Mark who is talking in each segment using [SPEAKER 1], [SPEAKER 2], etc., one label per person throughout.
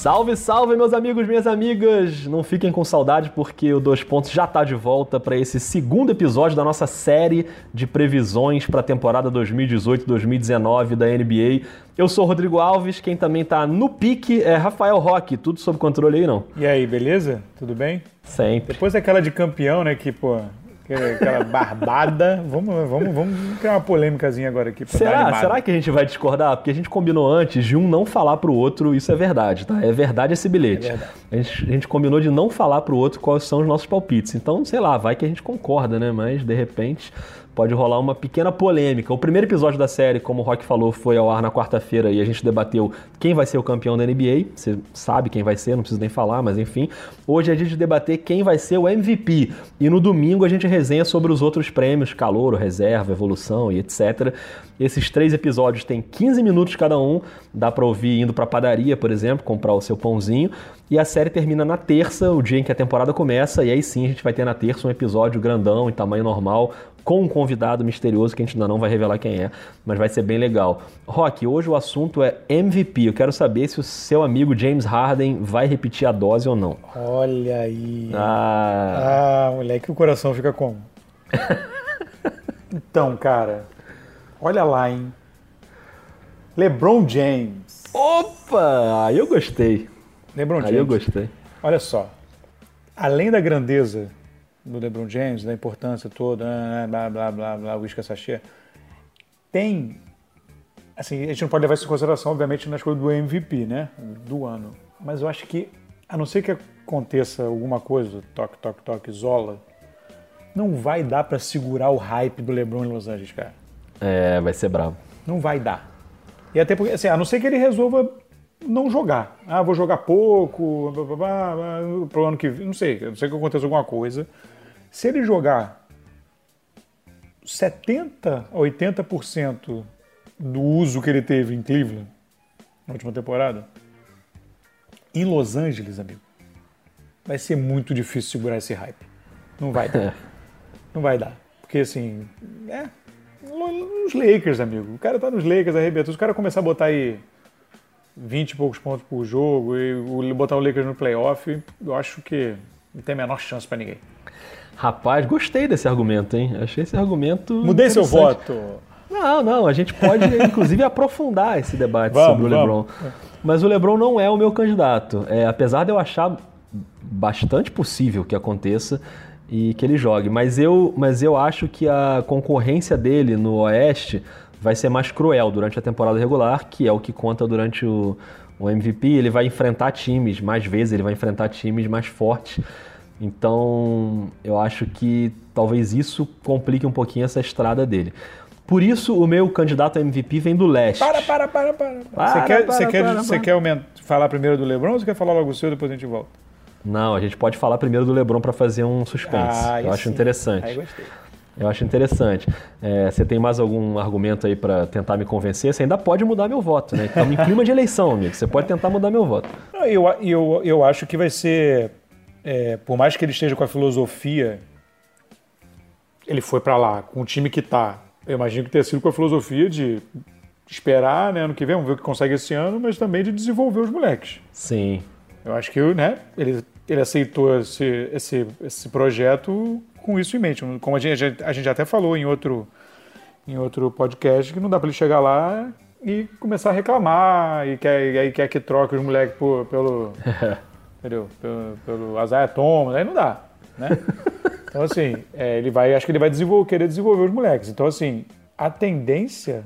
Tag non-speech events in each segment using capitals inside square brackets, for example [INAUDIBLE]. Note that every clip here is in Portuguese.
[SPEAKER 1] Salve, salve, meus amigos, minhas amigas! Não fiquem com saudade porque o Dois Pontos já está de volta para esse segundo episódio da nossa série de previsões para a temporada 2018-2019 da NBA. Eu sou o Rodrigo Alves, quem também está no pique é Rafael Roque. Tudo sob controle aí, não?
[SPEAKER 2] E aí, beleza? Tudo bem?
[SPEAKER 1] Sempre.
[SPEAKER 2] Depois daquela de campeão, né, que, pô, aquela barbada. Vamos, vamos, vamos criar uma polêmicazinha agora aqui.
[SPEAKER 1] Será? Será que a gente vai discordar? Porque a gente combinou antes de um não falar pro outro, isso é verdade, tá? É verdade esse bilhete. É verdade. A, gente, a gente combinou de não falar pro outro quais são os nossos palpites. Então, sei lá, vai que a gente concorda, né? Mas, de repente, pode rolar uma pequena polêmica. O primeiro episódio da série, como o Rock falou, foi ao ar na quarta-feira e a gente debateu quem vai ser o campeão da NBA. Você sabe quem vai ser, não preciso nem falar, mas enfim. Hoje a gente debater quem vai ser o MVP. E no domingo a gente resenha sobre os outros prêmios, calor, reserva, evolução e etc. Esses três episódios têm 15 minutos cada um, dá para ouvir indo para padaria, por exemplo, comprar o seu pãozinho. E a série termina na terça, o dia em que a temporada começa, e aí sim a gente vai ter na terça um episódio grandão, em tamanho normal, com um convidado misterioso que a gente ainda não vai revelar quem é, mas vai ser bem legal. Rock, hoje o assunto é MVP. Eu quero saber se o seu amigo James Harden vai repetir a dose ou não.
[SPEAKER 2] Olha aí.
[SPEAKER 1] Ah,
[SPEAKER 2] ah moleque, o coração fica como? [LAUGHS] então, cara, olha lá, hein? LeBron James.
[SPEAKER 1] Opa! Aí eu gostei.
[SPEAKER 2] LeBron James.
[SPEAKER 1] Aí eu gostei.
[SPEAKER 2] Olha só. Além da grandeza do LeBron James, da importância toda, né, blá, blá, blá, blá, o Whisky Sachê, tem, assim, a gente não pode levar isso em consideração, obviamente, na escolha do MVP, né, do ano, mas eu acho que, a não ser que aconteça alguma coisa, toque, toque, toque, Zola, não vai dar para segurar o hype do LeBron em Los Angeles, cara.
[SPEAKER 1] É, vai ser bravo.
[SPEAKER 2] Não vai dar. E até porque, assim, a não ser que ele resolva não jogar. Ah, vou jogar pouco, blá, blá, blá, pro ano que vem, não sei, não sei que aconteça alguma coisa. Se ele jogar 70 a 80% do uso que ele teve em Cleveland na última temporada, em Los Angeles, amigo, vai ser muito difícil segurar esse hype. Não vai dar. [LAUGHS] Não vai dar. Porque assim, é. Nos Lakers, amigo. O cara tá nos Lakers, arrebentou. Se o cara começar a botar aí 20 e poucos pontos por jogo e botar o Lakers no playoff, eu acho que não tem a menor chance para ninguém.
[SPEAKER 1] Rapaz, gostei desse argumento, hein? Achei esse argumento.
[SPEAKER 2] Mudei seu voto.
[SPEAKER 1] Não, não, a gente pode [LAUGHS] inclusive aprofundar esse debate vamos, sobre o LeBron. Vamos. Mas o LeBron não é o meu candidato. É, apesar de eu achar bastante possível que aconteça e que ele jogue, mas eu, mas eu acho que a concorrência dele no Oeste vai ser mais cruel durante a temporada regular, que é o que conta durante o, o MVP. Ele vai enfrentar times mais vezes, ele vai enfrentar times mais fortes. Então, eu acho que talvez isso complique um pouquinho essa estrada dele. Por isso, o meu candidato a MVP vem do leste.
[SPEAKER 2] Para, para, para, para. para você quer, para, você quer, para, você quer falar primeiro do LeBron ou você quer falar logo o seu e depois a gente volta?
[SPEAKER 1] Não, a gente pode falar primeiro do LeBron para fazer um suspense. Ah, eu acho sim. interessante. Aí gostei. Eu acho interessante. É, você tem mais algum argumento aí para tentar me convencer? Você ainda pode mudar meu voto, né? Estamos em clima de eleição, amigo. Você pode tentar mudar meu voto.
[SPEAKER 2] Não, eu, eu, eu acho que vai ser é, por mais que ele esteja com a filosofia, ele foi para lá com o time que tá. Eu imagino que tenha sido com a filosofia de esperar, né, ano que vem, vamos ver o que consegue esse ano, mas também de desenvolver os moleques.
[SPEAKER 1] Sim.
[SPEAKER 2] Eu acho que né, ele, ele aceitou esse, esse, esse projeto com isso em mente. Como a gente, a gente até falou em outro, em outro podcast, que não dá para ele chegar lá e começar a reclamar e quer, e quer que troque os moleques por, pelo. [LAUGHS] entendeu? Pelo, pelo Isaiah Thomas, aí não dá, né? [LAUGHS] Então, assim, é, ele vai, acho que ele vai desenvolver, querer desenvolver os moleques. Então, assim, a tendência,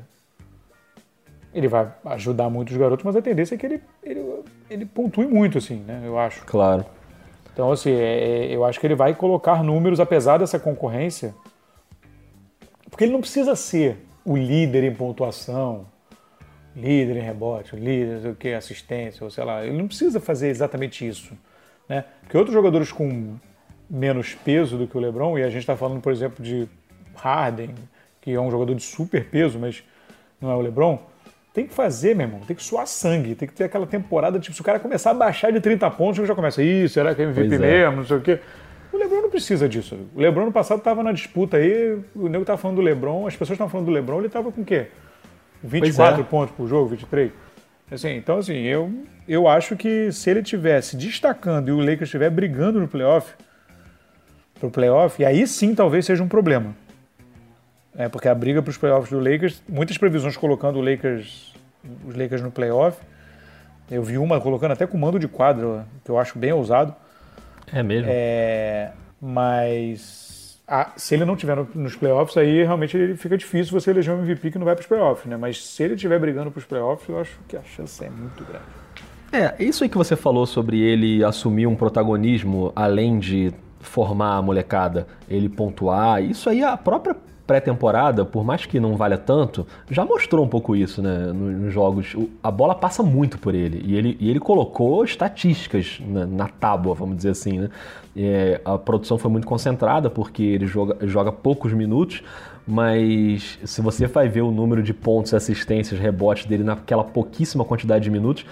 [SPEAKER 2] ele vai ajudar muito os garotos, mas a tendência é que ele, ele, ele pontue muito, assim, né? Eu acho.
[SPEAKER 1] Claro.
[SPEAKER 2] Então, assim, é, é, eu acho que ele vai colocar números, apesar dessa concorrência, porque ele não precisa ser o líder em pontuação, líder em rebote, líder, o que, assistência, ou sei lá. Ele não precisa fazer exatamente isso. Né? Porque outros jogadores com menos peso do que o LeBron, e a gente está falando, por exemplo, de Harden, que é um jogador de super peso, mas não é o LeBron, tem que fazer, meu irmão, tem que suar sangue, tem que ter aquela temporada, tipo, se o cara começar a baixar de 30 pontos, já começa, ih, será que é MVP é. mesmo, não sei o quê. O LeBron não precisa disso. O LeBron no passado estava na disputa aí, o nego estava falando do LeBron, as pessoas estavam falando do LeBron, ele estava com o quê? 24 é. pontos por jogo, 23. Assim, então, assim, eu, eu acho que se ele tivesse destacando e o Lakers estiver brigando no playoff, pro playoff, e aí sim talvez seja um problema. É, porque a briga para os playoffs do Lakers, muitas previsões colocando o Lakers, os Lakers no playoff. Eu vi uma colocando até com mando de quadro, que eu acho bem ousado.
[SPEAKER 1] É mesmo?
[SPEAKER 2] É, mas a, se ele não tiver no, nos playoffs, aí realmente ele fica difícil você eleger um MVP que não vai para os playoffs, né? Mas se ele estiver brigando para os playoffs, eu acho que a chance é muito grande.
[SPEAKER 1] É, isso aí que você falou sobre ele assumir um protagonismo além de formar a molecada, ele pontuar, isso aí a própria pré-temporada, por mais que não valha tanto, já mostrou um pouco isso, né? Nos jogos. A bola passa muito por ele. E ele, e ele colocou estatísticas na, na tábua, vamos dizer assim, né? É, a produção foi muito concentrada, porque ele joga, joga poucos minutos, mas se você vai ver o número de pontos, assistências, rebotes dele naquela pouquíssima quantidade de minutos,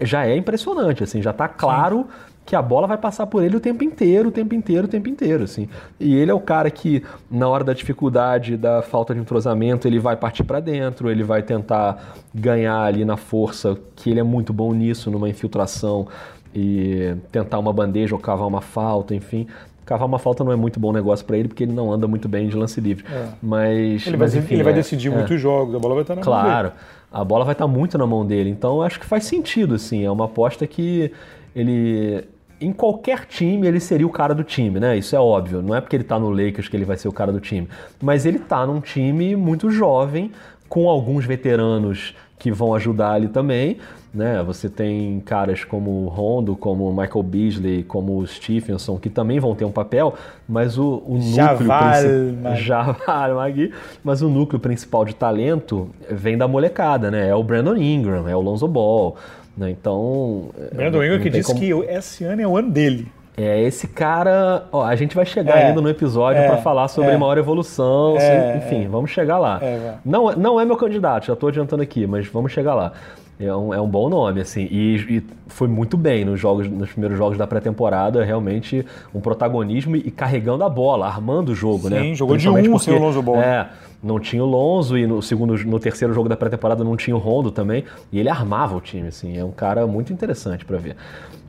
[SPEAKER 1] já é impressionante, assim, já tá claro Sim que a bola vai passar por ele o tempo inteiro, o tempo inteiro, o tempo inteiro, assim. E ele é o cara que, na hora da dificuldade, da falta de entrosamento, ele vai partir para dentro, ele vai tentar ganhar ali na força, que ele é muito bom nisso, numa infiltração e tentar uma bandeja ou cavar uma falta, enfim. Cavar uma falta não é muito bom negócio para ele porque ele não anda muito bem de lance livre. É. Mas
[SPEAKER 2] ele,
[SPEAKER 1] mas,
[SPEAKER 2] vai, enfim, ele é, vai decidir é. muitos jogos, a bola vai estar na
[SPEAKER 1] claro,
[SPEAKER 2] mão dele.
[SPEAKER 1] Claro, a bola vai estar muito na mão dele. Então acho que faz sentido, assim. É uma aposta que ele em qualquer time ele seria o cara do time, né? Isso é óbvio. Não é porque ele tá no Lakers que ele vai ser o cara do time. Mas ele tá num time muito jovem, com alguns veteranos que vão ajudar ali também. Né? Você tem caras como o Rondo, como o Michael Beasley, como o Stephenson, que também vão ter um papel, mas o, o núcleo principal. Já vale, mas o núcleo principal de talento vem da molecada, né? É o Brandon Ingram, é o Lonzo Ball. Né? Então.
[SPEAKER 2] Brandon Ingram que disse como... que esse ano é o ano dele.
[SPEAKER 1] É, esse cara. Ó, a gente vai chegar é, ainda no episódio é, para falar sobre é, maior evolução. É, enfim, é. vamos chegar lá. É, não, não é meu candidato, já estou adiantando aqui, mas vamos chegar lá. É um, é um bom nome, assim. E, e, foi muito bem nos jogos, nos primeiros jogos da pré-temporada, realmente um protagonismo e, e, carregando a bola, armando o jogo,
[SPEAKER 2] Sim,
[SPEAKER 1] né?
[SPEAKER 2] Sim, jogou de um sem o Lonzo Ball.
[SPEAKER 1] É, não tinha o Lonzo e no segundo, no terceiro jogo da pré-temporada não tinha o Rondo também. E ele armava o time, assim. É um cara muito interessante para ver.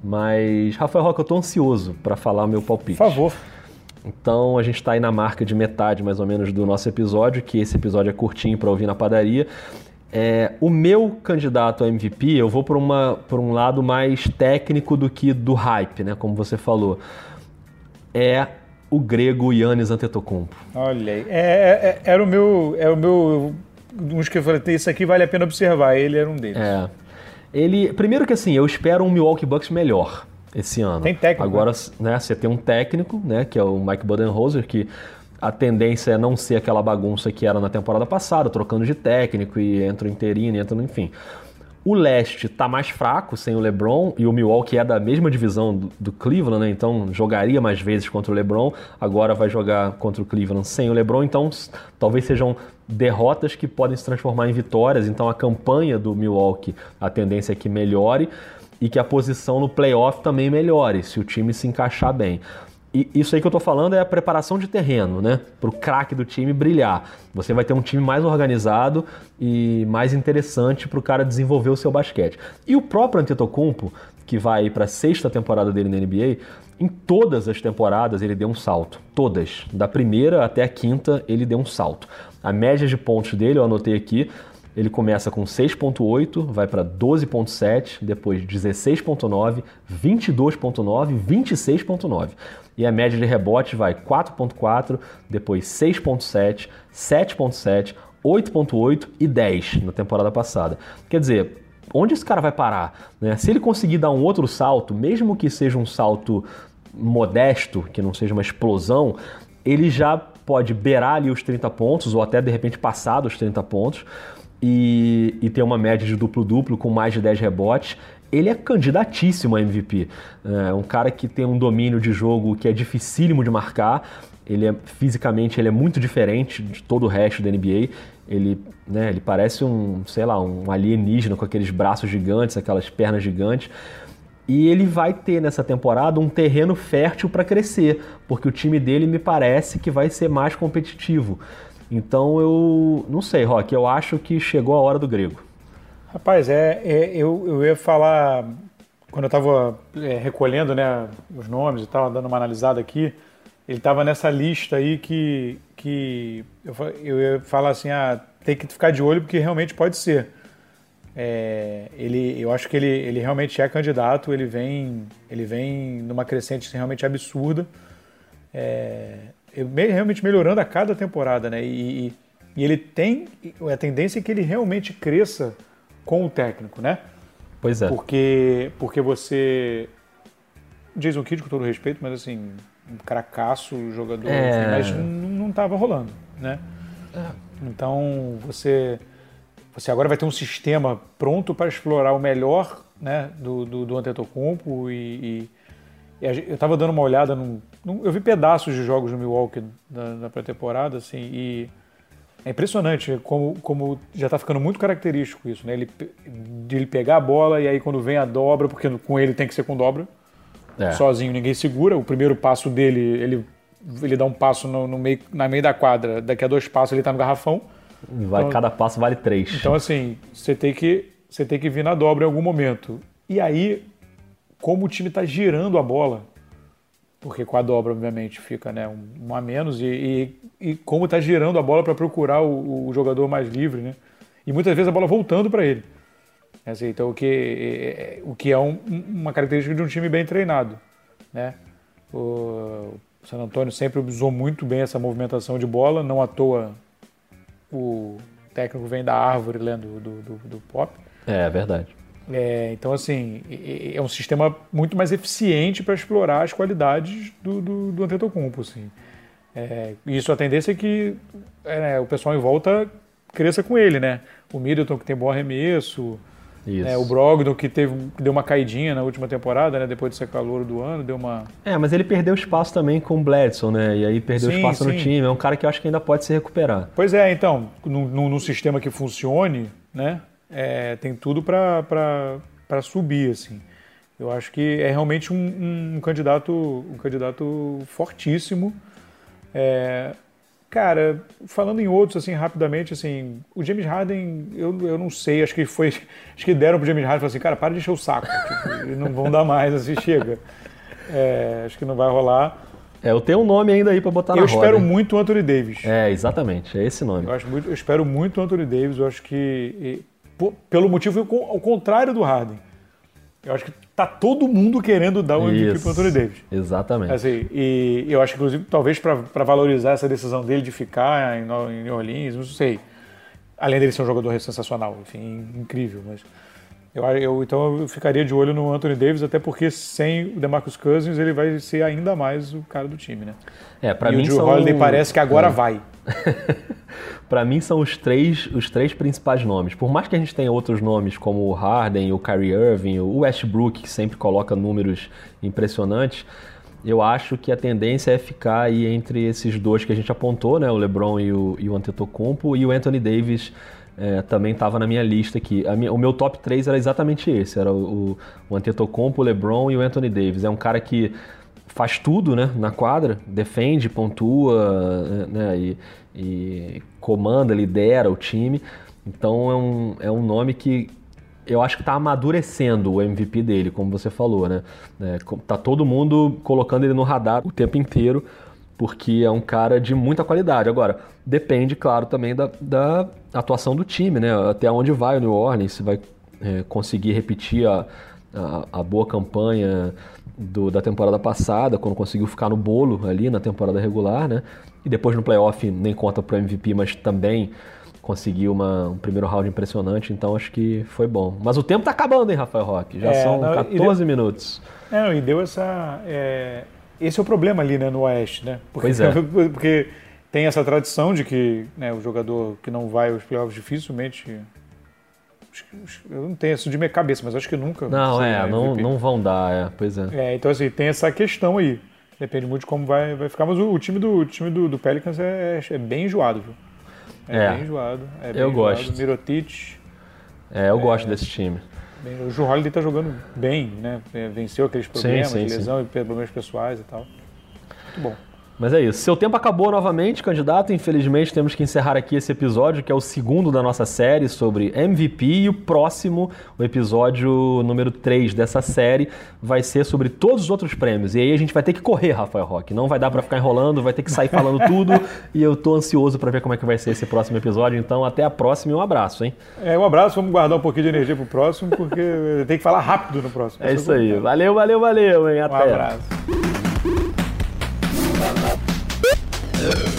[SPEAKER 1] Mas, Rafael Roca, eu tô ansioso para falar meu palpite.
[SPEAKER 2] Por favor.
[SPEAKER 1] Então a gente está aí na marca de metade mais ou menos do nosso episódio, que esse episódio é curtinho para ouvir na padaria. É, o meu candidato a MVP, eu vou por, uma, por um lado mais técnico do que do hype, né? Como você falou. É o grego Yannis Antetokounmpo.
[SPEAKER 2] Olha aí. É, é, é era o meu... Era o meu uns que eu falei, isso aqui vale a pena observar. Ele era um deles.
[SPEAKER 1] É. Ele, primeiro que assim, eu espero um Milwaukee Bucks melhor esse ano.
[SPEAKER 2] Tem técnico.
[SPEAKER 1] Agora, né, né você tem um técnico, né, que é o Mike Budenholzer, que a tendência é não ser aquela bagunça que era na temporada passada, trocando de técnico e entra o interino, entra no enfim. O leste está mais fraco sem o LeBron e o Milwaukee é da mesma divisão do, do, Cleveland, né? Então jogaria mais vezes contra o LeBron. Agora vai jogar contra o Cleveland sem o LeBron. Então talvez sejam derrotas que podem se transformar em vitórias. Então a campanha do Milwaukee, a tendência é que melhore e que a posição no playoff também melhore, se o time se encaixar bem. E isso aí que eu estou falando é a preparação de terreno, né? Para o craque do time brilhar. Você vai ter um time mais organizado e mais interessante para o cara desenvolver o seu basquete. E o próprio Antetokounmpo, que vai para a sexta temporada dele na NBA, em todas as temporadas ele deu um salto. Todas. Da primeira até a quinta ele deu um salto. A média de pontos dele, eu anotei aqui, ele começa com 6.8, vai para 12.7, depois 16.9, 22.9, 26.9. E a média de rebote vai 4.4, depois 6.7, 7.7, 8.8 e 10 na temporada passada. Quer dizer, onde esse cara vai parar? Né? Se ele conseguir dar um outro salto, mesmo que seja um salto modesto, que não seja uma explosão, ele já pode beirar ali os 30 pontos ou até de repente passar dos 30 pontos e, e ter uma média de duplo-duplo com mais de 10 rebotes ele é candidatíssimo a MVP. É um cara que tem um domínio de jogo que é dificílimo de marcar. Ele é, fisicamente ele é muito diferente de todo o resto da NBA. Ele, né, ele parece um, sei lá, um alienígena com aqueles braços gigantes, aquelas pernas gigantes. E ele vai ter nessa temporada um terreno fértil para crescer, porque o time dele me parece que vai ser mais competitivo. Então eu não sei, Rock, eu acho que chegou a hora do grego.
[SPEAKER 2] Rapaz, é, é eu, eu ia falar, quando eu estava é, recolhendo né, os nomes e tal, dando uma analisada aqui, ele estava nessa lista aí que, que eu, eu ia falar assim, ah, tem que ficar de olho porque realmente pode ser. É, ele, eu acho que ele, ele realmente é candidato, ele vem, ele vem numa crescente realmente absurda, é, realmente melhorando a cada temporada, né? E, e ele tem a tendência é que ele realmente cresça com o técnico, né?
[SPEAKER 1] Pois é.
[SPEAKER 2] Porque, porque você. Jason Kidd, com todo respeito, mas assim, um cracaço jogador, é... mas não estava rolando, né? É. Então você você agora vai ter um sistema pronto para explorar o melhor né, do, do, do Antetokounmpo e, e eu estava dando uma olhada num, eu vi pedaços de jogos no Milwaukee da, da pré-temporada assim e é impressionante como, como já está ficando muito característico isso, né? Ele, de ele pegar a bola e aí quando vem a dobra, porque com ele tem que ser com dobra. É. Sozinho ninguém segura. O primeiro passo dele, ele, ele dá um passo no, no meio, na meio da quadra. Daqui a dois passos ele está no garrafão.
[SPEAKER 1] Vai, então, cada passo vale três.
[SPEAKER 2] Então assim, você tem que você tem que vir na dobra em algum momento. E aí, como o time está girando a bola, porque com a dobra, obviamente, fica né, um, um a menos, e, e, e como está girando a bola para procurar o, o, jogador mais livre, né? E muitas vezes a bola voltando para ele. Assim, então, o que, é, o que é um, uma característica de um time bem treinado, né? O San Antonio sempre usou muito bem essa movimentação de bola, não à toa o técnico vem da árvore lendo do, do, do pop.
[SPEAKER 1] É, é verdade.
[SPEAKER 2] É, então, assim, é um sistema muito mais eficiente para explorar as qualidades do, do, do Antetokounmpo, assim. É, isso a tendência é que é, né, o pessoal em volta cresça com ele, né? O Middleton que tem bom arremesso, é, o Brogdon que teve que deu uma caidinha na última temporada, né? Depois de ser calor do ano, deu uma.
[SPEAKER 1] É, mas ele perdeu espaço também com o Bledson, né? E aí perdeu sim, espaço sim. no time. É um cara que eu acho que ainda pode se recuperar.
[SPEAKER 2] Pois é, então, num sistema que funcione, né? É, tem tudo para subir, assim. Eu acho que é realmente um, um candidato um candidato fortíssimo. É, cara, falando em outros assim rapidamente, assim, o James Harden, eu, eu não sei, acho que foi, [LAUGHS] acho que deram pro James Harden e assim, cara, para de encher o saco, [LAUGHS] tipo, não vão dar mais, assim, chega. É, acho que não vai rolar.
[SPEAKER 1] É, eu tenho um nome ainda aí para botar
[SPEAKER 2] eu
[SPEAKER 1] na
[SPEAKER 2] roda. Eu espero muito o Anthony Davis.
[SPEAKER 1] É, exatamente, é esse nome.
[SPEAKER 2] Eu, acho muito, eu espero muito o Anthony Davis, eu acho que pelo motivo ao contrário do Harden. Eu acho que tá todo mundo querendo dar o MVP para Anthony Davis.
[SPEAKER 1] Exatamente.
[SPEAKER 2] Assim, e eu acho que, inclusive, talvez para valorizar essa decisão dele de ficar em, em New Orleans, não sei. Além dele ser um jogador sensacional, enfim, incrível, mas eu, eu, então eu ficaria de olho no Anthony Davis, até porque sem o DeMarcus Cousins ele vai ser ainda mais o cara do time, né?
[SPEAKER 1] É, para mim
[SPEAKER 2] o
[SPEAKER 1] Drew são...
[SPEAKER 2] Holiday parece que agora é. vai. [LAUGHS]
[SPEAKER 1] para mim são os três, os três principais nomes. Por mais que a gente tenha outros nomes como o Harden, o Kyrie Irving, o Westbrook, que sempre coloca números impressionantes, eu acho que a tendência é ficar aí entre esses dois que a gente apontou, né, o LeBron e o, e o Antetokounmpo, e o Anthony Davis é, também estava na minha lista aqui. Minha, o meu top 3 era exatamente esse, era o, o Antetokounmpo, o LeBron e o Anthony Davis. É um cara que faz tudo né, na quadra, defende, pontua né, e, e comanda, lidera o time. Então é um, é um nome que eu acho que está amadurecendo o MVP dele, como você falou, né? É, tá todo mundo colocando ele no radar o tempo inteiro, porque é um cara de muita qualidade. Agora, depende, claro, também da, da atuação do time, né? Até onde vai o New Orleans, se vai é, conseguir repetir a, a, a boa campanha do, da temporada passada, quando conseguiu ficar no bolo ali na temporada regular, né? E depois no playoff nem conta pro MVP, mas também conseguiu uma, um primeiro round impressionante, então acho que foi bom. Mas o tempo tá acabando, hein, Rafael Roque? Já é, são não, 14 deu, minutos.
[SPEAKER 2] É, não, e deu essa. É, esse é o problema ali, né, no Oeste, né?
[SPEAKER 1] Porque, pois é. [LAUGHS]
[SPEAKER 2] Porque tem essa tradição de que né, o jogador que não vai aos playoffs dificilmente eu não tenho isso de minha cabeça, mas acho que nunca.
[SPEAKER 1] Não, é, não, não vão dar, é, pois é.
[SPEAKER 2] é. Então, assim, tem essa questão aí. Depende muito de como vai, vai ficar, mas o, o time, do, o time do, do Pelicans é, é, bem enjoado, viu? É, é bem enjoado. É bem
[SPEAKER 1] eu
[SPEAKER 2] enjoado.
[SPEAKER 1] gosto.
[SPEAKER 2] Mirotic.
[SPEAKER 1] É, eu gosto desse time.
[SPEAKER 2] Bem, o Ju Holiday tá jogando bem, né? Venceu aqueles problemas sim, sim, de lesão sim. e problemas pessoais e tal. Muito bom.
[SPEAKER 1] Mas é isso. Seu tempo acabou novamente, candidato. Infelizmente, temos que encerrar aqui esse episódio, que é o segundo da nossa série sobre MVP. E o próximo, o episódio número 3 dessa série, vai ser sobre todos os outros prêmios. E aí a gente vai ter que correr, Rafael Roque. Não vai dar para ficar enrolando, vai ter que sair falando tudo. [LAUGHS] e eu tô ansioso para ver como é que vai ser esse próximo episódio. Então, até a próxima e um abraço, hein?
[SPEAKER 2] É, um abraço. Vamos guardar um pouquinho de energia pro próximo, porque [LAUGHS] tem que falar rápido no próximo.
[SPEAKER 1] É isso aí. Valeu, valeu, valeu, hein? Até.
[SPEAKER 2] Um abraço.
[SPEAKER 3] Ugh.